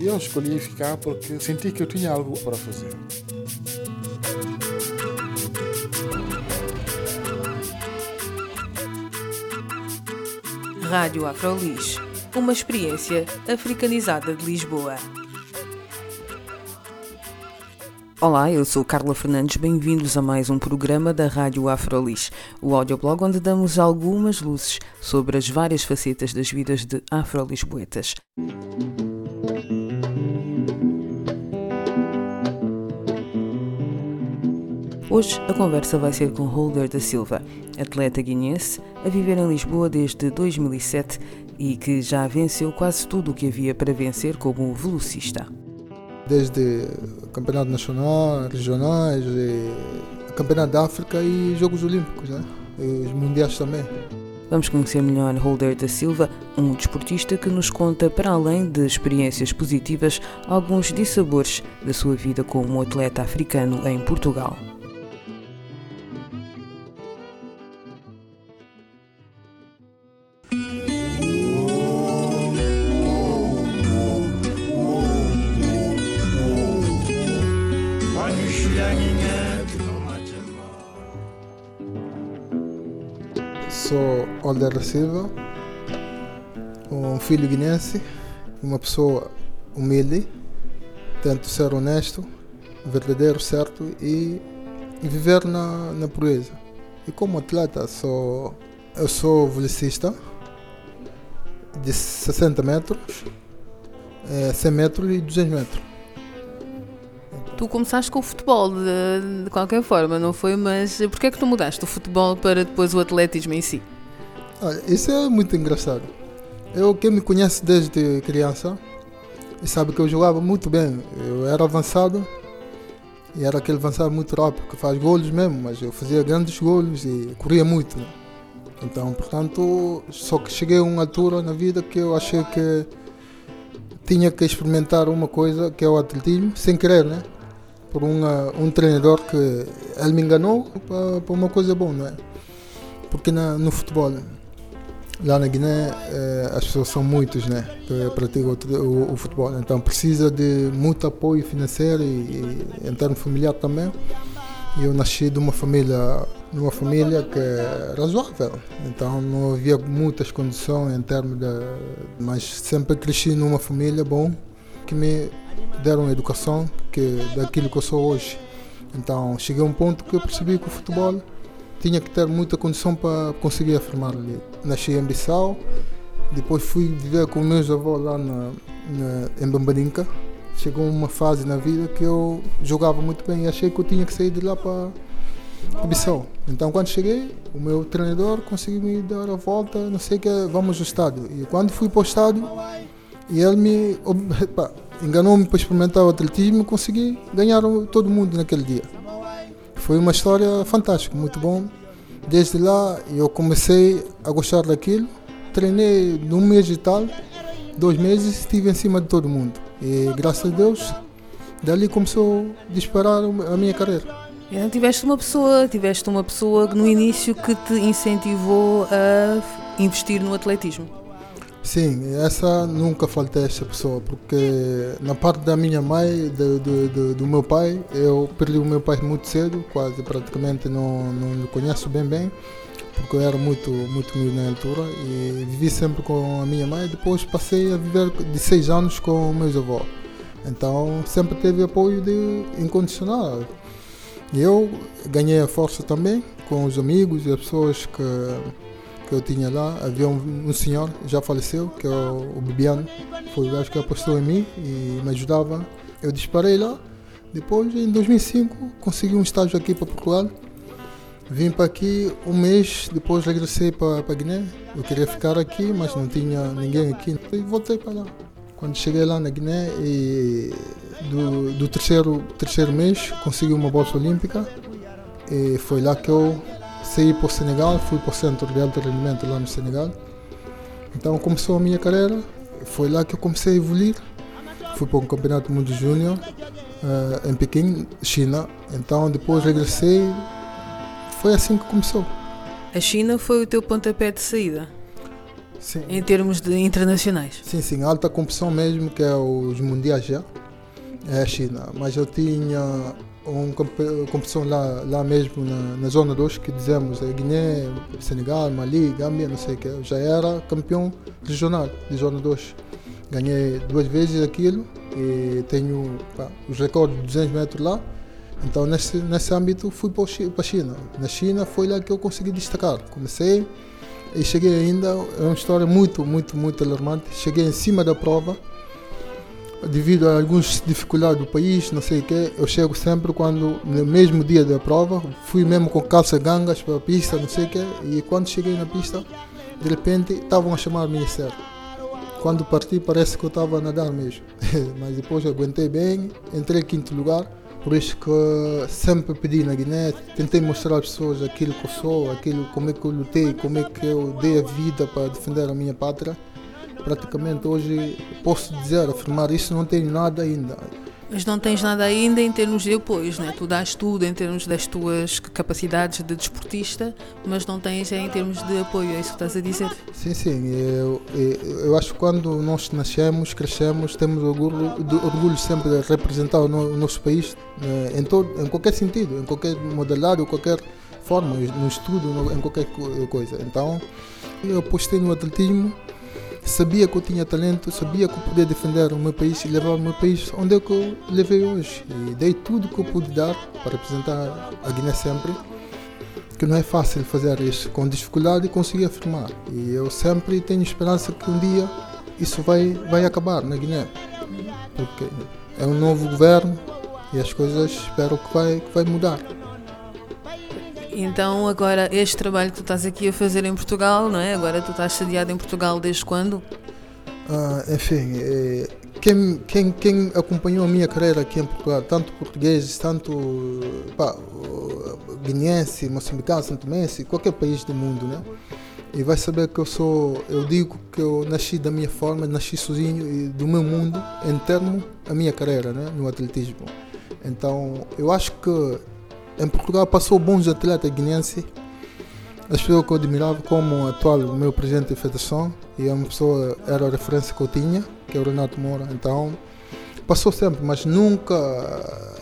Eu escolhi ficar porque senti que eu tinha algo para fazer. Rádio Afrolis, uma experiência africanizada de Lisboa. Olá, eu sou Carla Fernandes, bem-vindos a mais um programa da Rádio Afrolis, o audioblog onde damos algumas luzes sobre as várias facetas das vidas de afrolisboetas. Hoje a conversa vai ser com Holder da Silva, atleta guinense, a viver em Lisboa desde 2007 e que já venceu quase tudo o que havia para vencer como velocista. Desde campeonato nacional, regionais, campeonato da África e Jogos Olímpicos, né? e os mundiais também. Vamos conhecer melhor Holder da Silva, um desportista que nos conta, para além de experiências positivas, alguns dissabores da sua vida como atleta africano em Portugal. Sou Older Silva, um filho guinense, uma pessoa humilde, tento ser honesto, verdadeiro, certo e viver na, na pureza. E como atleta, sou, eu sou velocista de 60 metros, 100 metros e 200 metros. Tu começaste com o futebol de, de, qualquer forma, não foi? Mas porquê é que tu mudaste o futebol para depois o atletismo em si? Olha, isso é muito engraçado. Eu, quem me conhece desde criança, sabe que eu jogava muito bem. Eu era avançado e era aquele avançado muito rápido, que faz golos mesmo, mas eu fazia grandes golos e corria muito. Né? Então, portanto, só que cheguei a uma altura na vida que eu achei que tinha que experimentar uma coisa que é o atletismo, sem querer, né? por uma, um treinador que ele me enganou para, uma coisa boa, não é? Porque na, no futebol, lá na Guiné, eh, as pessoas são muitos, né? Que praticam o, futebol, então precisa de muito apoio financeiro e, e em termos familiar também. Eu nasci de uma família, numa família que é razoável, então não havia muitas condições em termos de, mas sempre cresci numa família bom que me deram educação que daquilo que eu sou hoje. Então cheguei a um ponto que eu percebi que o futebol tinha que ter muita condição para conseguir afirmar ali. Nasci em Bissau, depois fui viver com meus avós lá na, na, em Bambadinca. Chegou uma fase na vida que eu jogava muito bem e achei que eu tinha que sair de lá para Bissau. Então quando cheguei, o meu treinador conseguiu me dar a volta, não sei o que, vamos ao estádio. E quando fui para o estádio, e ele me enganou-me para experimentar o atletismo consegui ganhar todo mundo naquele dia. Foi uma história fantástica, muito bom. Desde lá eu comecei a gostar daquilo. Treinei num mês e tal, dois meses, estive em cima de todo mundo. E graças a Deus, dali começou a disparar a minha carreira. Então tiveste uma pessoa, tiveste uma pessoa no início que te incentivou a investir no atletismo. Sim, essa nunca faltei essa pessoa, porque na parte da minha mãe, do, do, do, do, meu pai, eu perdi o meu pai muito cedo, quase praticamente não, não conheço bem bem, porque eu era muito, muito miúdo na altura e vivi sempre com a minha mãe, depois passei a viver de seis anos com meus avós. Então sempre teve apoio de incondicional. E eu ganhei a força também com os amigos e as pessoas que que eu tinha lá, havia um, um senhor, já faleceu, que é o, o Bibiano, foi o gajo que apostou em mim e me ajudava. Eu disparei lá. Depois, em 2005, consegui um estágio aqui para Portugal. Vim para aqui um mês, depois regressei para, para Guiné. Eu queria ficar aqui, mas não tinha ninguém aqui. E voltei para lá. Quando cheguei lá na Guiné, em do, do terceiro, terceiro mês consegui uma bolsa olímpica e foi lá que eu saí para o Senegal, fui para o Centro de Alto Rendimento lá no Senegal. Então começou a minha carreira, foi lá que eu comecei a evoluir. Fui para um campeonato do mundo júnior uh, em Pequim, China. Então depois regressei, foi assim que começou. A China foi o teu pontapé de saída? Sim. Em termos de internacionais? Sim, sim, alta competição mesmo, que é os mundiais já, é a China. Mas eu tinha uma competição lá, lá mesmo na, na zona 2 que dizemos é Guiné, Senegal, Mali, Gâmbia, não sei o que. Já era campeão regional de zona 2. Ganhei duas vezes aquilo e tenho pá, os recordes de 200 metros lá. Então nesse, nesse âmbito fui para a China. Na China foi lá que eu consegui destacar. Comecei e cheguei ainda, é uma história muito, muito, muito alarmante. Cheguei em cima da prova devido a algumas dificuldades do país, não sei o quê, eu chego sempre quando, no mesmo dia da prova, fui mesmo com calça gangas para a pista, não sei o quê, e quando cheguei na pista, de repente estavam a chamar o ministério. Quando parti parece que eu estava a nadar mesmo, mas depois aguentei bem, entrei em quinto lugar, por isso que sempre pedi na Guiné, tentei mostrar às pessoas aquilo que eu sou, aquilo como é que eu lutei, como é que eu dei a vida para defender a minha pátria praticamente hoje posso dizer, afirmar isso, não tenho nada ainda. Mas não tens nada ainda em termos de apoios, né? Tu dás tudo em termos das tuas capacidades de desportista, mas não tens em termos de apoio, é isso que estás a dizer? Sim, sim. Eu, eu, eu acho que quando nós nascemos, crescemos, temos orgulho, orgulho sempre de representar o, no, o nosso país né? em, todo, em qualquer sentido, em qualquer modalidade, ou qualquer forma, no estudo, em qualquer coisa. Então, eu apostei no atletismo sabia que eu tinha talento, sabia que eu podia defender o meu país e levar o meu país onde é que eu levei hoje. E dei tudo que eu pude dar para representar a Guiné sempre. Que não é fácil fazer isso com dificuldade e conseguir afirmar. E eu sempre tenho esperança que um dia isso vai, vai acabar na Guiné. Porque é um novo governo e as coisas espero que vai, que vai mudar. Então, agora, este trabalho que tu estás aqui a fazer em Portugal, não é? Agora tu estás sediado em Portugal desde quando? Ah, enfim, é, quem, quem, quem acompanhou a minha carreira aqui em Portugal, tanto portugueses, tanto pá, guineense, moçambicano, santomense, qualquer país do mundo, né? E vai saber que eu sou, eu digo que eu nasci da minha forma, nasci sozinho e do meu mundo em termo a minha carreira, né, no atletismo. Então, eu acho que em Portugal passou bons atletas guineenses. As pessoas que eu admirava como o atual meu presidente da federação e é uma pessoa era a referência que eu tinha, que é o Renato Moura. Então passou sempre, mas nunca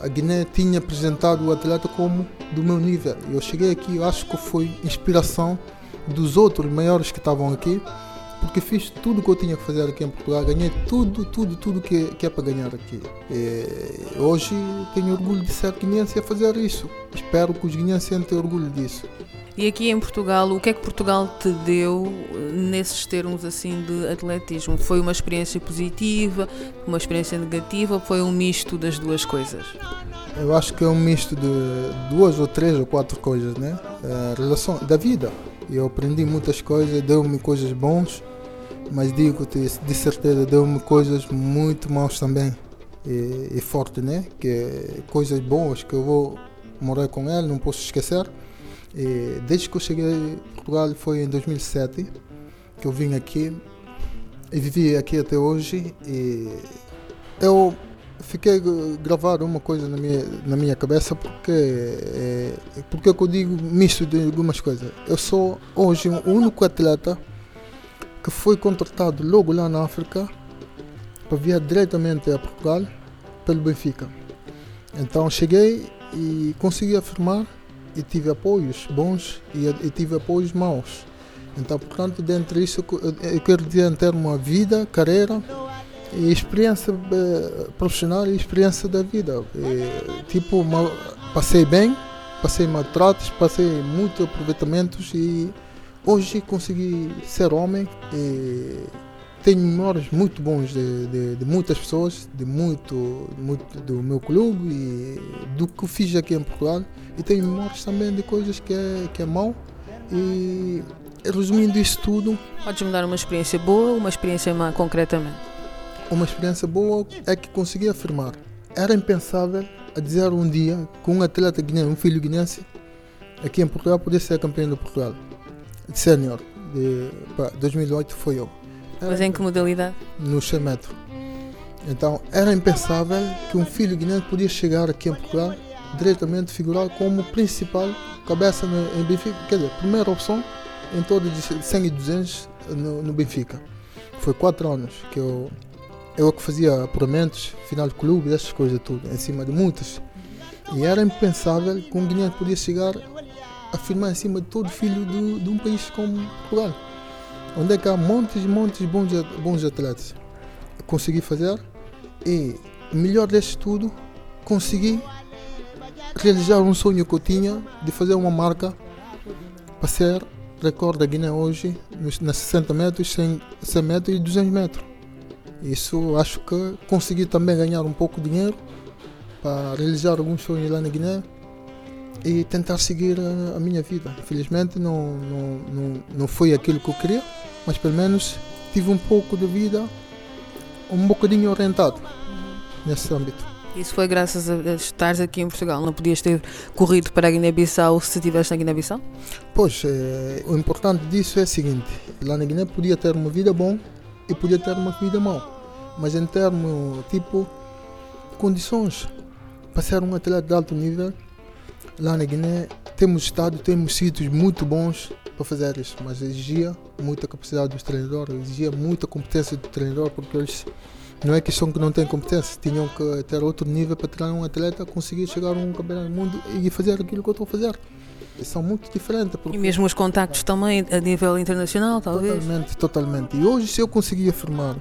a Guiné tinha apresentado o atleta como do meu nível. Eu cheguei aqui, eu acho que foi inspiração dos outros maiores que estavam aqui porque fiz tudo o que eu tinha que fazer aqui em Portugal, ganhei tudo, tudo, tudo que, que é para ganhar aqui. E hoje tenho orgulho de ser guineense a fazer isso. Espero que os guineenses tenham orgulho disso. E aqui em Portugal, o que é que Portugal te deu nesses termos assim de atletismo? Foi uma experiência positiva, uma experiência negativa ou foi um misto das duas coisas? Eu acho que é um misto de duas ou três ou quatro coisas, né? A relação da vida. Eu aprendi muitas coisas, deu-me coisas bons mas digo-te, de certeza deu-me coisas muito maus também. E, e forte, né? Que coisas boas que eu vou morar com ele, não posso esquecer. E desde que eu cheguei em Portugal foi em 2007 que eu vim aqui e vivi aqui até hoje. E eu fiquei gravado uma coisa na minha, na minha cabeça porque é, porque eu digo misto de algumas coisas. Eu sou hoje o único atleta que foi contratado logo lá na África para vir diretamente a Portugal pelo Benfica. Então cheguei e consegui afirmar e tive apoios bons e, e tive apoios maus. Então, portanto, dentro disso, eu quero dizer termos de vida, carreira e experiência eh, profissional e experiência da vida. E, tipo, passei bem, passei maltratos, passei muitos aproveitamentos e Hoje consegui ser homem e tenho memórias muito bons de, de, de, muitas pessoas, de muito, muito do meu clube e do que fiz aqui em Portugal. E tenho memórias também de coisas que é, que é mau. E resumindo isso tudo. Podes-me dar uma experiência boa, uma experiência má concretamente? Uma experiência boa é que consegui afirmar era impensável a dizer um dia que um atleta guineense, um filho guinense, aqui em Portugal, podia ser campeão de Portugal. De sénior, de pá, 2008 foi eu. Era Mas em que modalidade? no 100 metros. Então era impensável que um filho guinense podia chegar aqui em Portugal diretamente figurar como principal cabeça no, em Benfica. Quer dizer, primeira opção em todos de 100 e 200 no, no Benfica. Foi quatro anos que eu eu que fazia apuramentos, final de clube, essas coisas tudo, em cima de muitas. E era impensável que um guineense podia chegar a firmar em cima de todo filho do, de um país como Portugal onde é que há montes e montes de bons, bons atletas. Consegui fazer e, melhor deste tudo, consegui realizar um sonho que eu tinha de fazer uma marca para ser recorde da Guiné hoje nos, nas 60 metros, 100, 100 metros e 200 metros. Isso acho que consegui também ganhar um pouco de dinheiro para realizar alguns sonhos lá na Guiné e tentar seguir a, a minha vida. Infelizmente não, não, não, não foi aquilo que eu queria, mas pelo menos tive um pouco de vida um bocadinho orientado nesse âmbito. Isso foi graças a estares aqui em Portugal. Não podias ter corrido para a Guiné-Bissau se estivesse na Guiné-Bissau? Pois, eh, o importante disso é o seguinte: lá na Guiné podia ter uma vida bom e podia ter uma vida mal, mas em termos tipo condições para ser um atleta de alto nível, lá na Guiné temos estado, temos sítios muito bons para fazer isso, mas exigia muita capacidade dos treinadores, exigia muita competência do treinador, porque eles não é questão que não têm competência, tinham que ter outro nível para treinar um atleta, conseguir chegar a um campeonato do mundo e fazer aquilo que eu estou a fazer. São muito diferentes. Porque E mesmo os contactos também a nível internacional, talvez? Totalmente, totalmente. E hoje, se eu conseguir afirmar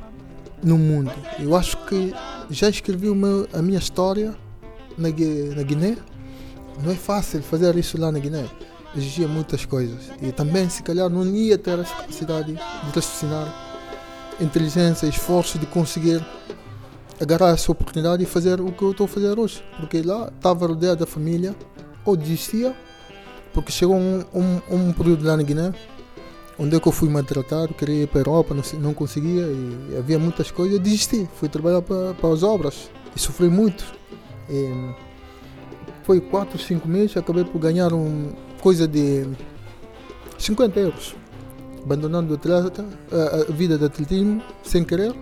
no mundo, eu acho que já escrevi meu- a minha história na, na Guiné. Não é fácil fazer isso lá na Guiné. Exigia muitas coisas. E também, se calhar, não ia ter essa capacidade de raciocinar, inteligência, esforço de conseguir agarrar essa oportunidade e fazer o que eu estou a fazer hoje. Porque lá estava rodeado da família, ou desistia, porque chegou um, um, um período lá na Guiné onde é que eu fui maltratado, queria ir para a Europa, não, não conseguia e havia muitas coisas, desisti, fui trabalhar para, para as obras e sofri muito. E foi 4, 5 meses, acabei por ganhar um, coisa de 50 euros, abandonando o atleta, a, a vida de atletismo sem querer,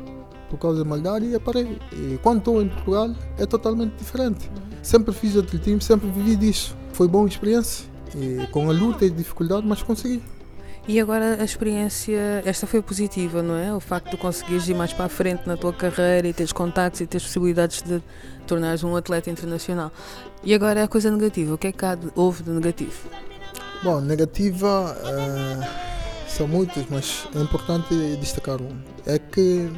por causa da maldade e parei. E quando estou em Portugal é totalmente diferente. Sempre fiz atletismo, sempre vivi disso. Foi boa experiência, e com a luta e dificuldade, mas consegui. E agora a experiência, esta foi positiva, não é? O facto de conseguires ir mais para a frente na tua carreira e teres contactos e teres possibilidades de tornares um atleta internacional. E agora a coisa negativa, o que é que há de- houve de negativo? Bom, negativa eh, são muitas, mas é importante destacar um. É que,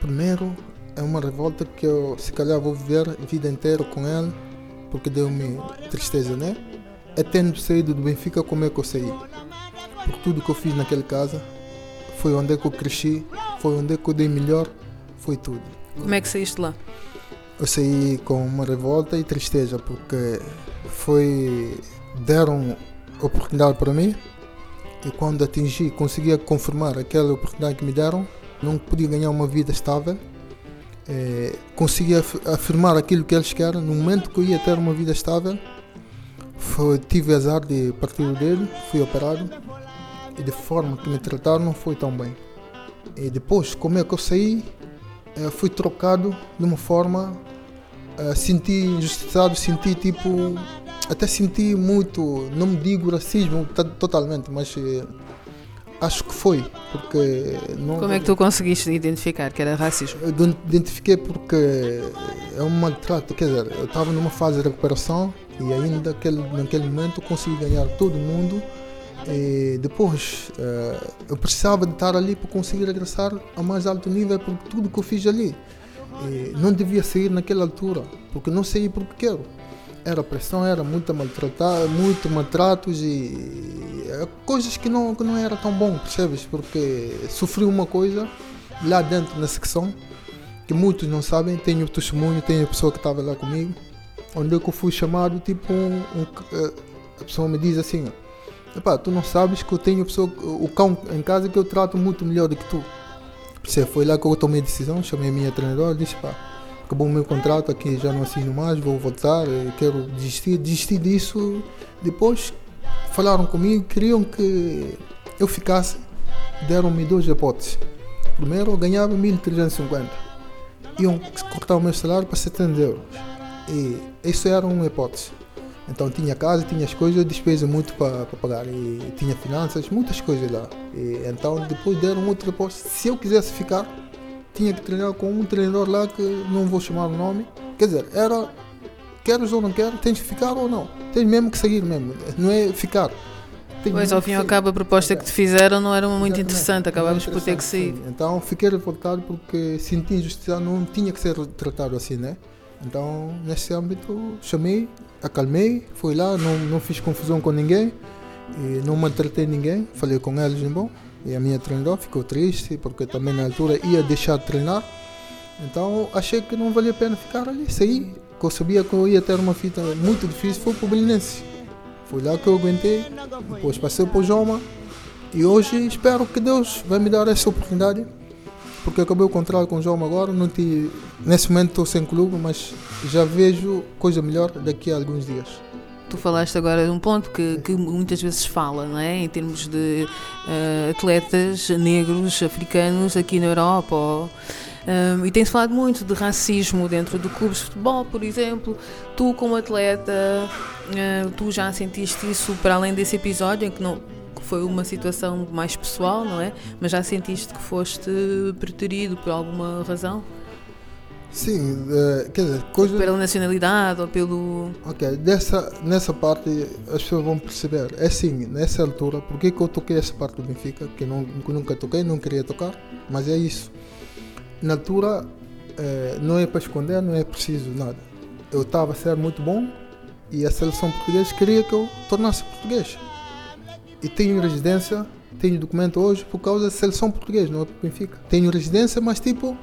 primeiro, é uma revolta que eu se calhar vou viver a vida inteira com ela, porque deu-me tristeza, né? É tendo saído do Benfica como é que eu saí. Por tudo que eu fiz naquela casa, foi onde é que eu cresci, foi onde é que eu dei melhor, foi tudo. Como é que saíste lá? Eu saí com uma revolta e tristeza porque foi deram oportunidade para mim e quando atingi, conseguia confirmar aquela oportunidade que me deram, não podia ganhar uma vida estável. Eh, consegui af- afirmar aquilo que eles querem. No momento que eu ia ter uma vida estável, foi, tive azar de partir dedo, fui operado e de forma que me trataram não foi tão bem. E depois, como é que eu saí, eh, fui trocado de uma forma eh, senti injustiçado, senti tipo até senti muito, não me digo racismo ta- totalmente, mas eh, acho que foi, porque não Como é que tu conseguiste identificar que era racismo? identifiquei porque é um maltrato, quer dizer, eu estava numa fase de recuperação e ainda naquele, naquele momento consegui ganhar todo mundo e depois eh, eu precisava de estar ali para conseguir regressar a mais alto nível porque tudo que eu fiz ali e não devia sair naquela altura, porque não saí porque quero. Era pressão, era muita maltratar, muito maltratos e eh, coisas que não, que não era tão bom, percebes? Porque sofri uma coisa lá dentro na secção que muitos não sabem, tenho o testemunho, tenho a pessoa que estava lá comigo, onde é eu fui chamado, tipo, um, um, eh, a pessoa me diz assim, Epá, tu não sabes que eu tenho pessoa, o cão em casa que eu trato muito melhor do que tu. Você foi lá que eu tomei a decisão, chamei a minha treinadora e disse, pá, acabou o meu contrato aqui, já não assino mais, vou voltar, quero desistir. Desisti disso. Depois falaram comigo, queriam que eu ficasse, deram-me duas hipóteses. Primeiro, eu ganhava 1.350. Iam cortar o meu salário para 70 euros. E isso era uma hipótese. Então tinha casa, tinha as coisas, despesa muito para pagar. E tinha finanças, muitas coisas lá. E, então depois deram outra hipótese. Se eu quisesse ficar, tinha que treinar com um treinador lá que não vou chamar o nome. Quer dizer, era queres ou não queres, tens que ficar ou não. Tens mesmo que seguir mesmo, não é ficar. Tens pois, ao fim e ao cabo, a proposta que te fizeram não era muito interessante, acabámos por ter que sair. Sim. Então fiquei revoltado porque senti injustiça, não tinha que ser tratado assim, né? Então, nesse âmbito, chamei, acalmei, fui lá, não, não fiz confusão com ninguém, e não maltratei ninguém, falei com eles, bom, e a minha treinadora ficou triste, porque também na altura ia deixar de treinar, então achei que não valia a pena ficar ali, saí, eu sabia que eu ia ter uma fita muito difícil, foi para o Belenense. Foi lá que eu aguentei, depois passei para o Joma, e hoje espero que Deus vai me dar essa oportunidade porque acabei o contrato com o João agora, não te, nesse momento estou sem clube, mas já vejo coisa melhor daqui a alguns dias. Tu falaste agora de um ponto que, que muitas vezes fala, não é? em termos de uh, atletas negros, africanos aqui na Europa. Ou, um, e tem-se falado muito de racismo dentro do clubes de futebol, por exemplo. Tu, como atleta, uh, tu já sentiste isso para além desse episódio em que não, foi uma situação mais pessoal, não é? Mas já sentiste que foste preterido por alguma razão? Sim, uh, quer dizer, coisa... Pela nacionalidade ou pelo... Ok, dessa, nessa parte as pessoas vão perceber. É assim, nessa altura, porque que eu toquei essa parte do Benfica, que, não, que nunca toquei, não queria tocar, mas é isso. Na altura, uh, não é para esconder, não é preciso nada. Eu estava a ser muito bom e a seleção portuguesa queria que eu tornasse português e tenho residência, tenho documento hoje por causa da seleção portuguesa, não é por Benfica. Tenho residência, mas tipo,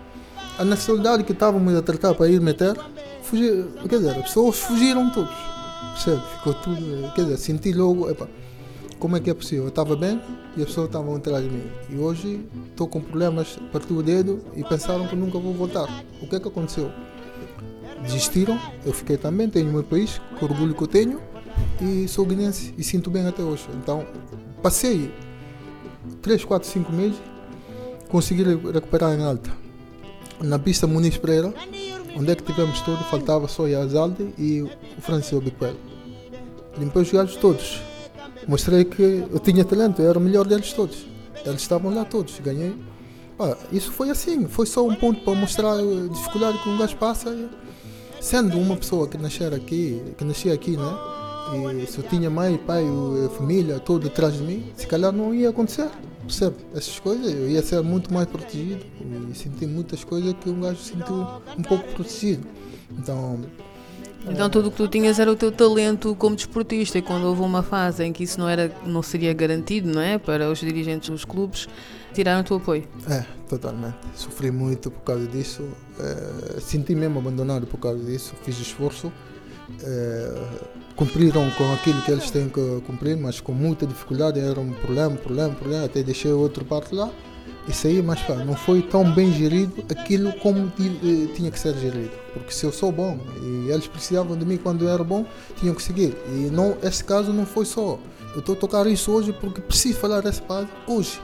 a nacionalidade que estávamos a tratar para ir meter, fugir, quer dizer, as pessoas fugiram todos. Percebe? Ficou tudo, quer dizer, senti logo, epa, como é que é possível? Eu estava bem e as pessoas estavam atrás de mim. E hoje estou com problemas, partiu o dedo e pensaram que nunca vou voltar. O que é que aconteceu? Desistiram, eu fiquei também, tenho o meu país, com orgulho que eu tenho, e sou guinense e sinto bem até hoje. Então, passei 3, 4, 5 meses, consegui recuperar em alta. Na pista Muniz Pereira, onde é que tivemos tudo, faltava só Yazalde e o Francisco Biquel. Limpei os gajos todos. Mostrei que eu tinha talento, eu era o melhor deles todos. Eles estavam lá todos, ganhei. Ah, isso foi assim, foi só um ponto para mostrar a dificuldade que um gajo passa. Sendo uma pessoa que nascer aqui, que nascia aqui, né? E se eu tinha mãe, pai, família, tudo atrás de mim, se calhar não ia acontecer. Percebe? Essas coisas, eu ia ser muito mais protegido e senti muitas coisas que um gajo sentiu um pouco protegido. Então. Então tudo o que tu tinhas era o teu talento como desportista e quando houve uma fase em que isso não, era, não seria garantido não é, para os dirigentes dos clubes, tiraram o teu apoio. É, totalmente. Sofri muito por causa disso. É, senti mesmo abandonado por causa disso. Fiz esforço. É, cumpriram com aquilo que eles têm que cumprir, mas com muita dificuldade, era um problema, problema, problema, até deixei outro parte lá e saí, mas pá, não foi tão bem gerido aquilo como eh, tinha que ser gerido. Porque se eu sou bom e eles precisavam de mim quando eu era bom, tinham que seguir. E não, esse caso não foi só. Eu estou a tocar isso hoje porque preciso falar dessa parte hoje.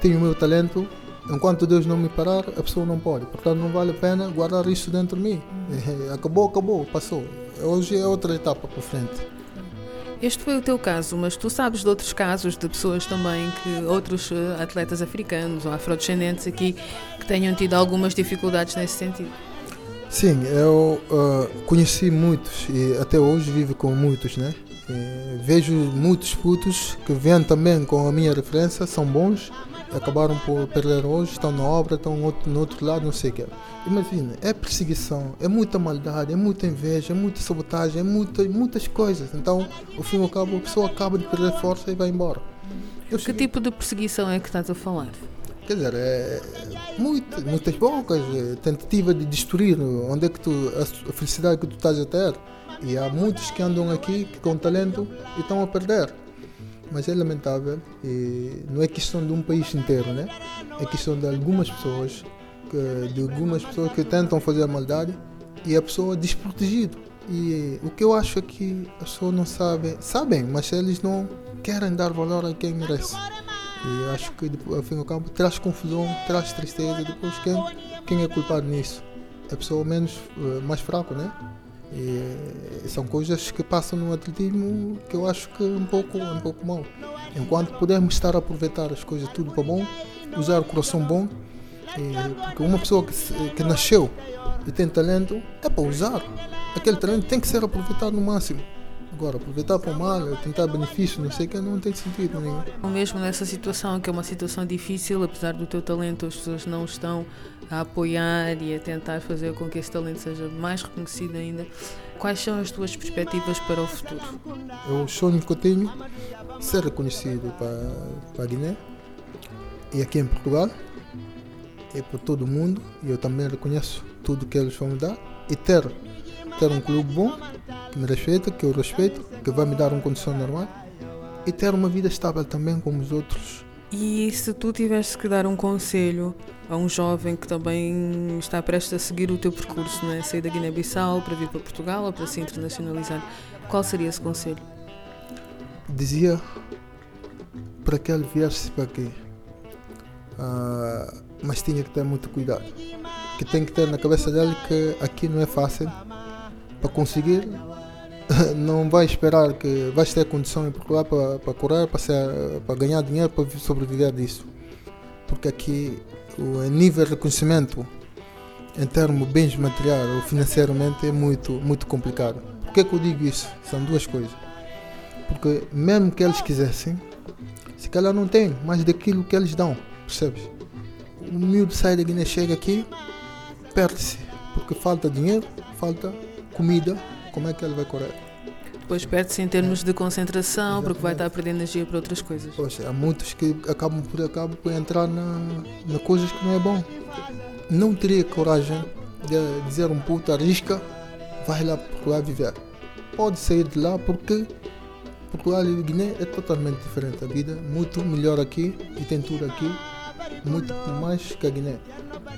Tenho o meu talento, enquanto Deus não me parar, a pessoa não pode. Portanto, não vale a pena guardar isso dentro de mim. Acabou, acabou, passou hoje é outra etapa para frente. Este foi o teu caso, mas tu sabes de outros casos de pessoas também que outros eh, atletas africanos ou afrodescendentes aqui que tenham tido algumas dificuldades nesse sentido? Sim, eu uh, conheci muitos e até hoje vivo com muitos, né? E vejo muitos putos que vêm também com a minha referência, são bons, acabaram por perder hoje, estão na obra, estão no outro lado, não sei o que. Imagina, é perseguição, é muita maldade, é muita inveja, é muita sabotagem, é muita, muitas coisas. Então, ao fim ao cabo, a pessoa acaba de perder força e vai embora. Eu que cheguei... tipo de perseguição é que estás a falar? Quer dizer, é, muitas, muitas bocas, é, tentativa de destruir onde é que tu, a felicidade que tu estás a ter. E há muitos que andam aqui que com talento e estão a perder mas é lamentável e não é questão de um país inteiro, né? É questão de algumas pessoas que, de algumas pessoas que tentam fazer a maldade e a pessoa desprotegida. E o que eu acho é que as pessoas não sabem, sabem, mas eles não querem dar valor a quem merece. E acho que ao fim do campo traz confusão, traz tristeza. Depois quem, quem é culpado nisso? A pessoa menos, eh, mais fraco, né? E são coisas que passam no atletismo que eu acho que é um pouco, um pouco mal. Enquanto podemos estar a aproveitar as coisas tudo para bom, usar o coração bom, porque uma pessoa que, que nasceu e tem talento é para usar. Aquele talento tem que ser aproveitado no máximo. Agora, aproveitar para o mal, tentar benefício, não sei o que, não tem sentido nenhum. Mesmo nessa situação, que é uma situação difícil, apesar do teu talento, as pessoas não estão a apoiar e a tentar fazer com que esse talento seja mais reconhecido ainda. Quais são as tuas perspectivas para o futuro? O sonho que eu tenho ser reconhecido para, para a Guiné e aqui em Portugal e para todo o mundo. E eu também reconheço tudo que eles vão me dar e ter, ter um clube bom que me respeita, que eu respeito, que vai me dar uma condição normal e ter uma vida estável também como os outros. E se tu tivesse que dar um conselho a um jovem que também está prestes a seguir o teu percurso, não é? sair da Guiné-Bissau para vir para Portugal ou para se internacionalizar, qual seria esse conselho? Dizia para que ele viesse para aqui, uh, mas tinha que ter muito cuidado. Que tem que ter na cabeça dele que aqui não é fácil para conseguir não vai esperar que vais ter condição em Portugal para, para correr, para, ser, para ganhar dinheiro, para sobreviver disso. Porque aqui o nível de reconhecimento em termos de bens materiais ou financeiramente é muito, muito complicado. Por que, que eu digo isso? São duas coisas. Porque mesmo que eles quisessem, se calhar não tem mais daquilo que eles dão, percebes? O miúdo sai da Guiné, chega aqui, perde-se, porque falta dinheiro, falta comida, como é que ele vai correr? Depois perde-se em termos de concentração, Exatamente. porque vai estar a perder energia para outras coisas. Poxa, há muitos que acabam por, acabam por entrar na, na coisas que não é bom. Não teria coragem de dizer um puto, arrisca, vai lá para viver. Pode sair de lá porque Portugal e Guiné é totalmente diferente. A vida é muito melhor aqui e tem tudo aqui, muito mais que a Guiné.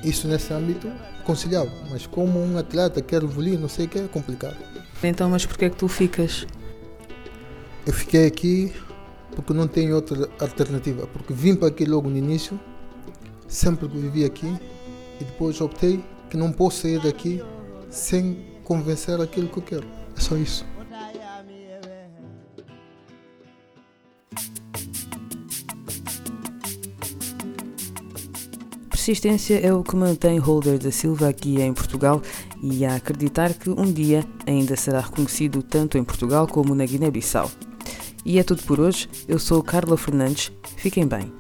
Isso nesse âmbito conciliável, mas como um atleta quer evoluir, não sei o que, é complicado. Então, mas porquê é que tu ficas? Eu fiquei aqui porque não tenho outra alternativa, porque vim para aqui logo no início, sempre que vivi aqui, e depois optei que não posso sair daqui sem convencer aquilo que eu quero. É só isso. Persistência é o que mantém Holder da Silva aqui em Portugal e a acreditar que um dia ainda será reconhecido tanto em Portugal como na Guiné-Bissau. E é tudo por hoje. Eu sou Carla Fernandes. Fiquem bem.